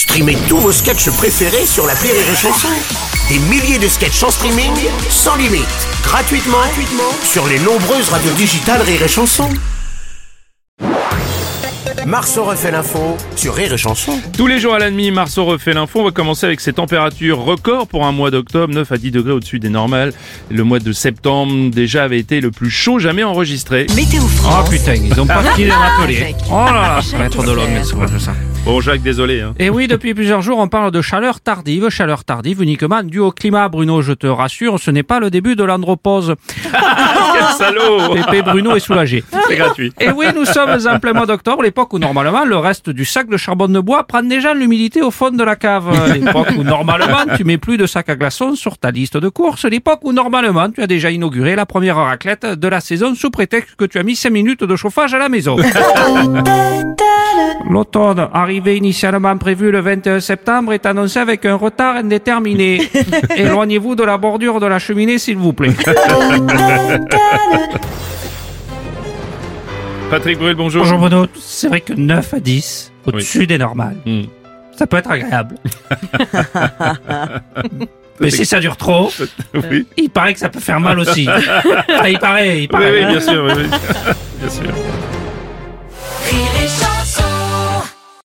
Streamez tous vos sketchs préférés sur la Rire et Chanson. Des milliers de sketchs en streaming, sans limite, gratuitement, gratuitement sur les nombreuses radios digitales Rire et Chanson. Marceau refait l'info sur Rire et Chanson. Tous les jours à la demi, Marceau refait l'info. On va commencer avec ces températures records pour un mois d'octobre, 9 à 10 degrés au-dessus des normales. Le mois de septembre déjà avait été le plus chaud jamais enregistré. Météo Oh France. putain, ils ont pas qui les rappeler. Jacques. Oh là là, ça va être de l'homme, ça? Bon Jacques, désolé. Hein. Et oui, depuis plusieurs jours, on parle de chaleur tardive. Chaleur tardive uniquement due au climat. Bruno, je te rassure, ce n'est pas le début de l'andropause. Quel salaud Pépé Bruno est soulagé. C'est gratuit. Et oui, nous sommes en plein mois d'octobre, l'époque où normalement le reste du sac de charbon de bois prend déjà l'humidité au fond de la cave. L'époque où normalement tu mets plus de sac à glaçons sur ta liste de courses. L'époque où normalement tu as déjà inauguré la première raclette de la saison sous prétexte que tu as mis 5 minutes de chauffage à la maison. L'automne, arrivé initialement prévu le 21 septembre, est annoncé avec un retard indéterminé. Éloignez-vous de la bordure de la cheminée, s'il vous plaît. Patrick Bruel, bonjour. Bonjour Bruno, c'est vrai que 9 à 10, au-dessus des normales, Hmm. ça peut être agréable. Mais si ça dure trop, Oui. il paraît que ça peut faire mal aussi. Ah, il paraît, il Oui, paraît. oui, bien sûr. Oui, oui. bien sûr.